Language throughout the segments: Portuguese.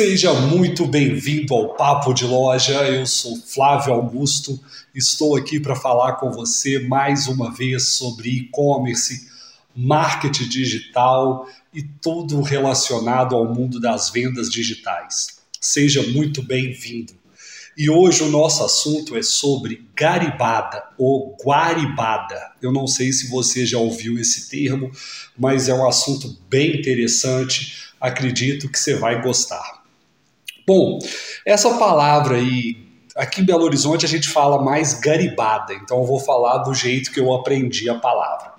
Seja muito bem-vindo ao Papo de Loja. Eu sou Flávio Augusto. Estou aqui para falar com você mais uma vez sobre e-commerce, marketing digital e tudo relacionado ao mundo das vendas digitais. Seja muito bem-vindo. E hoje o nosso assunto é sobre garibada ou guaribada. Eu não sei se você já ouviu esse termo, mas é um assunto bem interessante. Acredito que você vai gostar. Bom, essa palavra aí, aqui em Belo Horizonte a gente fala mais garibada, então eu vou falar do jeito que eu aprendi a palavra.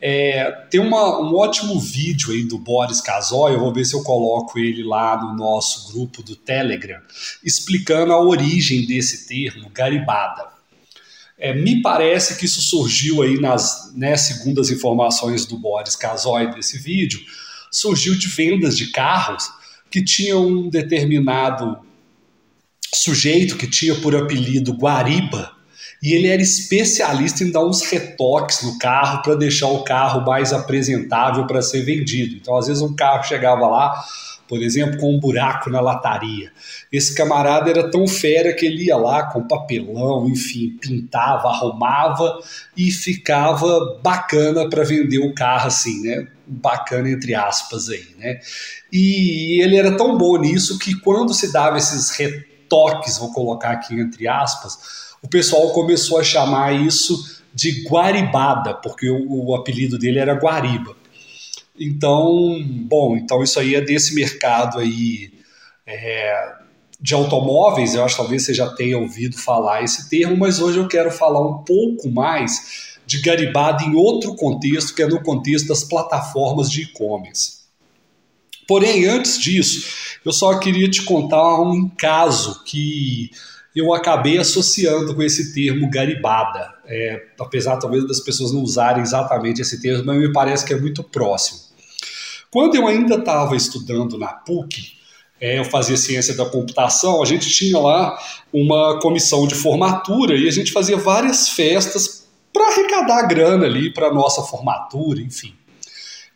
É, tem uma, um ótimo vídeo aí do Boris Casoy, eu vou ver se eu coloco ele lá no nosso grupo do Telegram, explicando a origem desse termo, garibada. É, me parece que isso surgiu aí nas, né, segundo as informações do Boris Casoy desse vídeo, surgiu de vendas de carros que tinha um determinado sujeito que tinha por apelido Guariba, e ele era especialista em dar uns retoques no carro para deixar o carro mais apresentável para ser vendido. Então, às vezes, um carro chegava lá, por exemplo, com um buraco na lataria. Esse camarada era tão fera que ele ia lá com papelão, enfim, pintava, arrumava e ficava bacana para vender o carro assim, né? Bacana entre aspas aí, né? E ele era tão bom nisso que quando se dava esses retoques, vou colocar aqui entre aspas, o pessoal começou a chamar isso de guaribada, porque o, o apelido dele era Guariba. Então, bom, então isso aí é desse mercado aí é, de automóveis, eu acho que talvez você já tenha ouvido falar esse termo, mas hoje eu quero falar um pouco mais de garibada em outro contexto, que é no contexto das plataformas de e-commerce. Porém, antes disso, eu só queria te contar um caso que eu acabei associando com esse termo garibada. É, apesar talvez das pessoas não usarem exatamente esse termo, mas me parece que é muito próximo. Quando eu ainda estava estudando na PUC, é, eu fazia ciência da computação, a gente tinha lá uma comissão de formatura e a gente fazia várias festas para arrecadar grana ali para nossa formatura, enfim.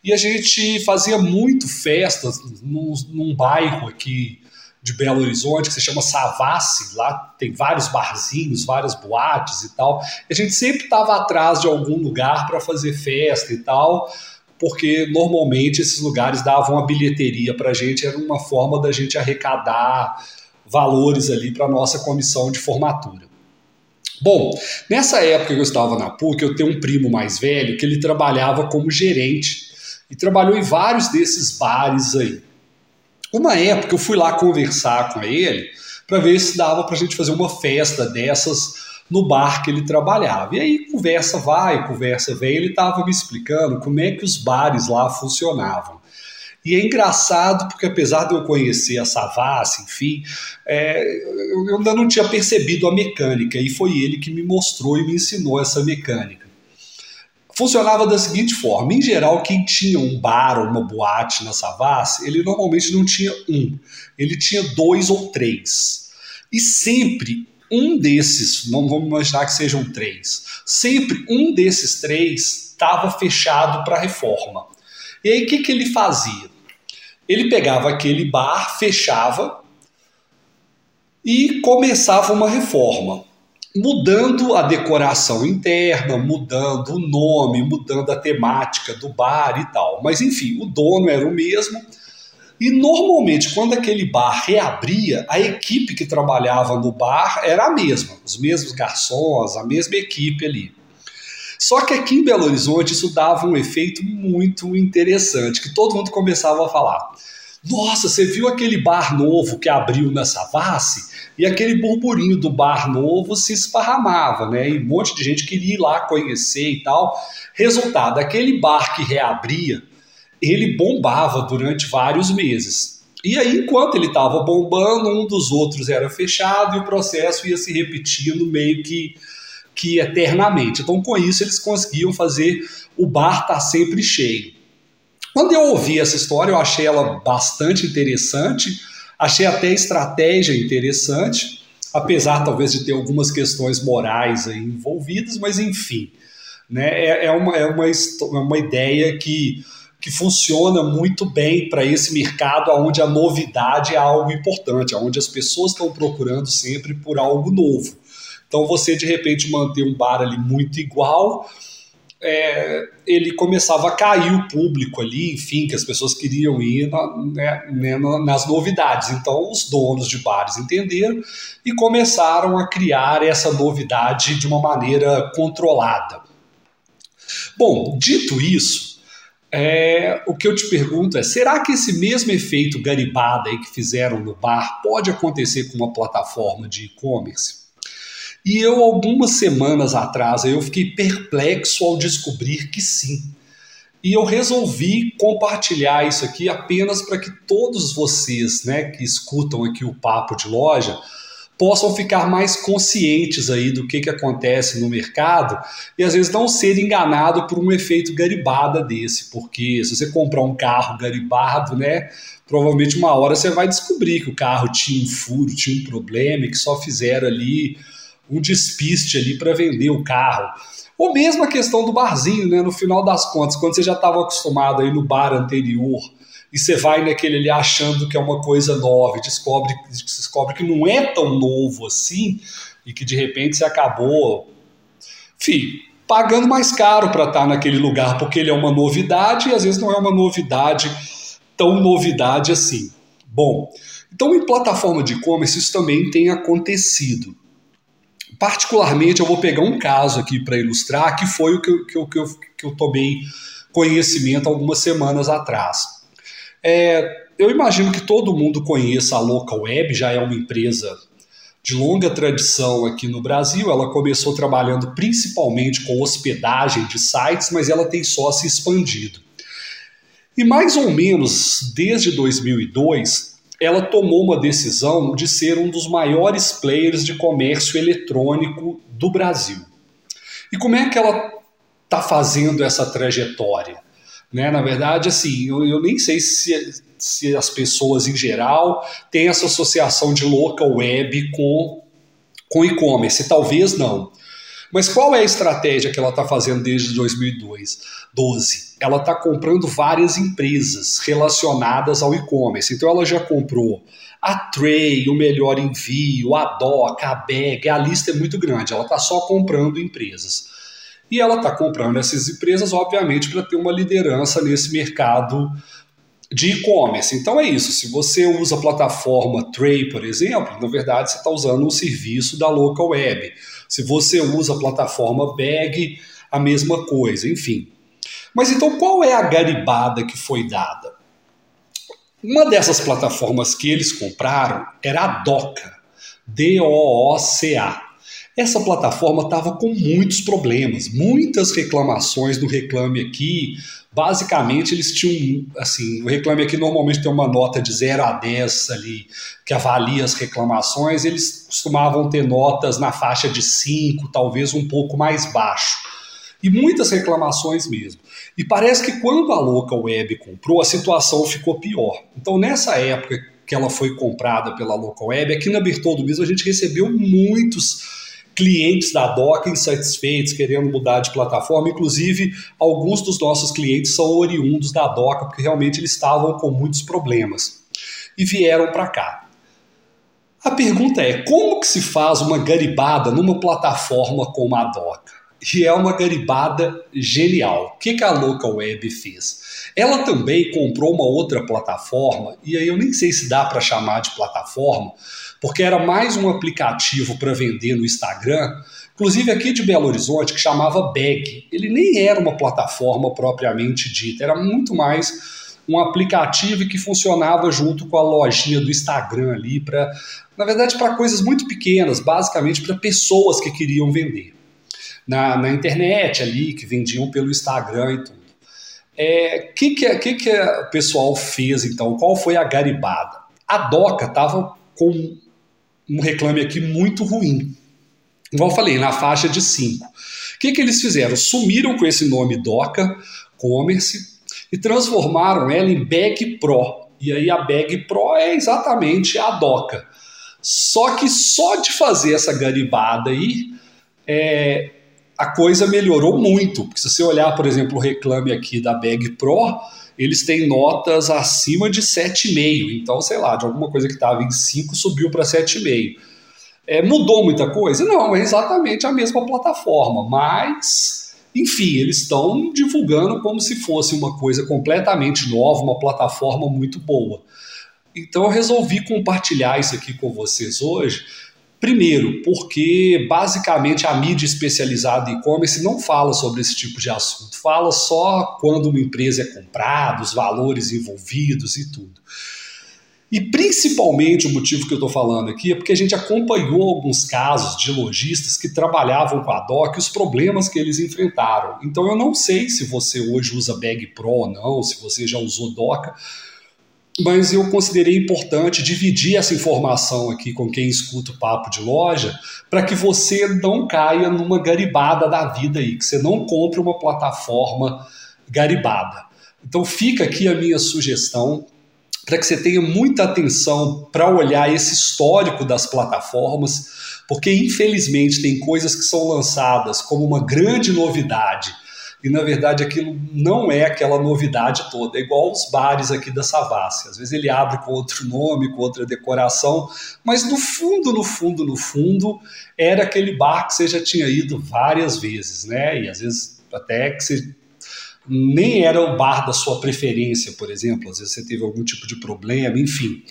E a gente fazia muito festas num, num bairro aqui de Belo Horizonte que se chama Savassi, lá tem vários barzinhos, várias boates e tal. E a gente sempre estava atrás de algum lugar para fazer festa e tal porque normalmente esses lugares davam a bilheteria para a gente, era uma forma da gente arrecadar valores ali para a nossa comissão de formatura. Bom, nessa época que eu estava na PUC, eu tenho um primo mais velho que ele trabalhava como gerente e trabalhou em vários desses bares aí. Uma época eu fui lá conversar com ele para ver se dava para a gente fazer uma festa dessas no bar que ele trabalhava. E aí conversa vai, conversa vem, ele estava me explicando como é que os bares lá funcionavam. E é engraçado porque apesar de eu conhecer a Savassi, enfim, é, eu ainda não tinha percebido a mecânica e foi ele que me mostrou e me ensinou essa mecânica. Funcionava da seguinte forma: em geral, quem tinha um bar ou uma boate na Savassi, ele normalmente não tinha um, ele tinha dois ou três. E sempre um desses, vamos imaginar que sejam três, sempre um desses três estava fechado para reforma. E aí o que, que ele fazia? Ele pegava aquele bar, fechava e começava uma reforma, mudando a decoração interna, mudando o nome, mudando a temática do bar e tal. Mas enfim, o dono era o mesmo e normalmente, quando aquele bar reabria, a equipe que trabalhava no bar era a mesma, os mesmos garçons, a mesma equipe ali. Só que aqui em Belo Horizonte isso dava um efeito muito interessante, que todo mundo começava a falar. Nossa, você viu aquele bar novo que abriu na Savassi? E aquele burburinho do bar novo se esparramava, né? E um monte de gente queria ir lá conhecer e tal. Resultado, aquele bar que reabria ele bombava durante vários meses. E aí, enquanto ele estava bombando, um dos outros era fechado e o processo ia se repetindo meio que, que eternamente. Então, com isso, eles conseguiam fazer o bar estar tá sempre cheio. Quando eu ouvi essa história, eu achei ela bastante interessante, achei até a estratégia interessante, apesar talvez de ter algumas questões morais envolvidas, mas enfim, né, é, é, uma, é uma, uma ideia que que funciona muito bem para esse mercado onde a novidade é algo importante, onde as pessoas estão procurando sempre por algo novo. Então você de repente manter um bar ali muito igual, é, ele começava a cair o público ali, enfim, que as pessoas queriam ir na, né, né, nas novidades. Então os donos de bares entenderam e começaram a criar essa novidade de uma maneira controlada. Bom, dito isso, é, o que eu te pergunto é: será que esse mesmo efeito garibada que fizeram no bar pode acontecer com uma plataforma de e-commerce? E eu, algumas semanas atrás, eu fiquei perplexo ao descobrir que sim. E eu resolvi compartilhar isso aqui apenas para que todos vocês né, que escutam aqui o Papo de Loja possam ficar mais conscientes aí do que, que acontece no mercado e às vezes não ser enganado por um efeito garibada desse, porque se você comprar um carro garibado, né, provavelmente uma hora você vai descobrir que o carro tinha um furo, tinha um problema e que só fizeram ali um despiste ali para vender o carro. Ou mesmo a questão do barzinho, né, no final das contas, quando você já estava acostumado aí no bar anterior e você vai naquele ali achando que é uma coisa nova e descobre, descobre que não é tão novo assim e que de repente você acabou, enfim, pagando mais caro para estar tá naquele lugar porque ele é uma novidade e às vezes não é uma novidade tão novidade assim. Bom, então em plataforma de e-commerce isso também tem acontecido. Particularmente, eu vou pegar um caso aqui para ilustrar, que foi o que eu, que, eu, que, eu, que eu tomei conhecimento algumas semanas atrás. É, eu imagino que todo mundo conheça a Local Web, já é uma empresa de longa tradição aqui no Brasil. Ela começou trabalhando principalmente com hospedagem de sites, mas ela tem só se expandido. E mais ou menos desde 2002, ela tomou uma decisão de ser um dos maiores players de comércio eletrônico do Brasil. E como é que ela está fazendo essa trajetória? Né? Na verdade, assim, eu, eu nem sei se, se as pessoas em geral têm essa associação de local web com, com e-commerce. Talvez não. Mas qual é a estratégia que ela está fazendo desde 2012? Ela está comprando várias empresas relacionadas ao e-commerce. Então ela já comprou a Tray, o Melhor Envio, a Doc, a Bag, a lista é muito grande. Ela está só comprando empresas. E ela está comprando essas empresas, obviamente, para ter uma liderança nesse mercado de e-commerce. Então é isso. Se você usa a plataforma Tray, por exemplo, na verdade você está usando um serviço da Local Web. Se você usa a plataforma Bag, a mesma coisa, enfim. Mas então qual é a garibada que foi dada? Uma dessas plataformas que eles compraram era a Doca, D-O-O-C-A. Essa plataforma estava com muitos problemas, muitas reclamações do Reclame Aqui. Basicamente, eles tinham, assim, o Reclame Aqui normalmente tem uma nota de 0 a 10 ali, que avalia as reclamações, eles costumavam ter notas na faixa de 5, talvez um pouco mais baixo. E muitas reclamações mesmo. E parece que quando a Local Web comprou, a situação ficou pior. Então, nessa época que ela foi comprada pela Local Web, aqui na Bertoldo mesmo a gente recebeu muitos clientes da DOCA insatisfeitos, querendo mudar de plataforma. Inclusive, alguns dos nossos clientes são oriundos da DOCA, porque realmente eles estavam com muitos problemas e vieram para cá. A pergunta é: como que se faz uma garibada numa plataforma como a DOCA? E é uma garibada genial. O que, que a Local Web fez? Ela também comprou uma outra plataforma, e aí eu nem sei se dá para chamar de plataforma, porque era mais um aplicativo para vender no Instagram, inclusive aqui de Belo Horizonte, que chamava Bag. Ele nem era uma plataforma propriamente dita, era muito mais um aplicativo que funcionava junto com a lojinha do Instagram ali para, na verdade, para coisas muito pequenas, basicamente para pessoas que queriam vender na, na internet ali, que vendiam pelo Instagram e tudo. O é, que, que, que, que o pessoal fez então? Qual foi a garibada? A Doca estava com um reclame aqui muito ruim. Igual eu falei, na faixa de 5. O que, que eles fizeram? Sumiram com esse nome Doca Commerce e transformaram ela em Bag Pro. E aí a Bag Pro é exatamente a Doca. Só que só de fazer essa garibada aí, é, a coisa melhorou muito. Porque se você olhar, por exemplo, o reclame aqui da Bag Pro, eles têm notas acima de 7,5. Então, sei lá, de alguma coisa que estava em 5 subiu para 7,5. É, mudou muita coisa? Não, é exatamente a mesma plataforma, mas, enfim, eles estão divulgando como se fosse uma coisa completamente nova, uma plataforma muito boa. Então eu resolvi compartilhar isso aqui com vocês hoje. Primeiro, porque basicamente a mídia especializada em e-commerce não fala sobre esse tipo de assunto, fala só quando uma empresa é comprada, os valores envolvidos e tudo. E principalmente o motivo que eu estou falando aqui é porque a gente acompanhou alguns casos de lojistas que trabalhavam com a DOC e os problemas que eles enfrentaram. Então eu não sei se você hoje usa Bag Pro ou não, se você já usou DOCA, mas eu considerei importante dividir essa informação aqui com quem escuta o papo de loja, para que você não caia numa garibada da vida aí, que você não compre uma plataforma garibada. Então fica aqui a minha sugestão para que você tenha muita atenção para olhar esse histórico das plataformas, porque infelizmente tem coisas que são lançadas como uma grande novidade e na verdade aquilo não é aquela novidade toda, é igual os bares aqui da Savassi. Às vezes ele abre com outro nome, com outra decoração, mas no fundo, no fundo, no fundo, era aquele bar que você já tinha ido várias vezes, né? E às vezes até que você nem era o bar da sua preferência, por exemplo, às vezes você teve algum tipo de problema, enfim.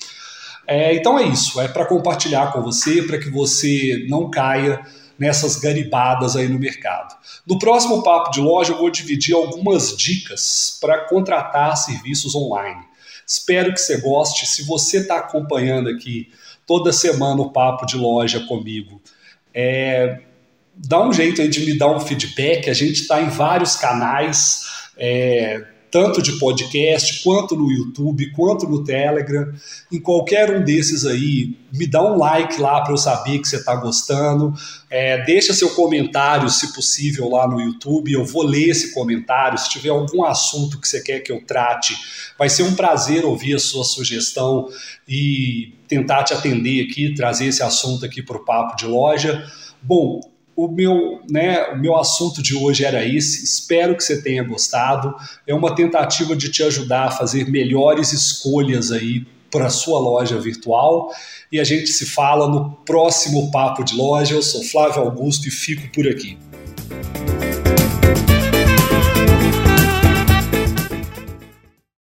É, então é isso, é para compartilhar com você, para que você não caia nessas garibadas aí no mercado. No próximo papo de loja eu vou dividir algumas dicas para contratar serviços online. Espero que você goste. Se você está acompanhando aqui toda semana o papo de loja comigo, é, dá um jeito aí de me dar um feedback. A gente está em vários canais. É, tanto de podcast, quanto no YouTube, quanto no Telegram. Em qualquer um desses aí, me dá um like lá para eu saber que você está gostando. É, deixa seu comentário, se possível, lá no YouTube. Eu vou ler esse comentário. Se tiver algum assunto que você quer que eu trate, vai ser um prazer ouvir a sua sugestão e tentar te atender aqui, trazer esse assunto aqui para o Papo de Loja. Bom, o meu, né, o meu assunto de hoje era esse. Espero que você tenha gostado. É uma tentativa de te ajudar a fazer melhores escolhas aí para a sua loja virtual. E a gente se fala no próximo Papo de Loja. Eu sou Flávio Augusto e fico por aqui.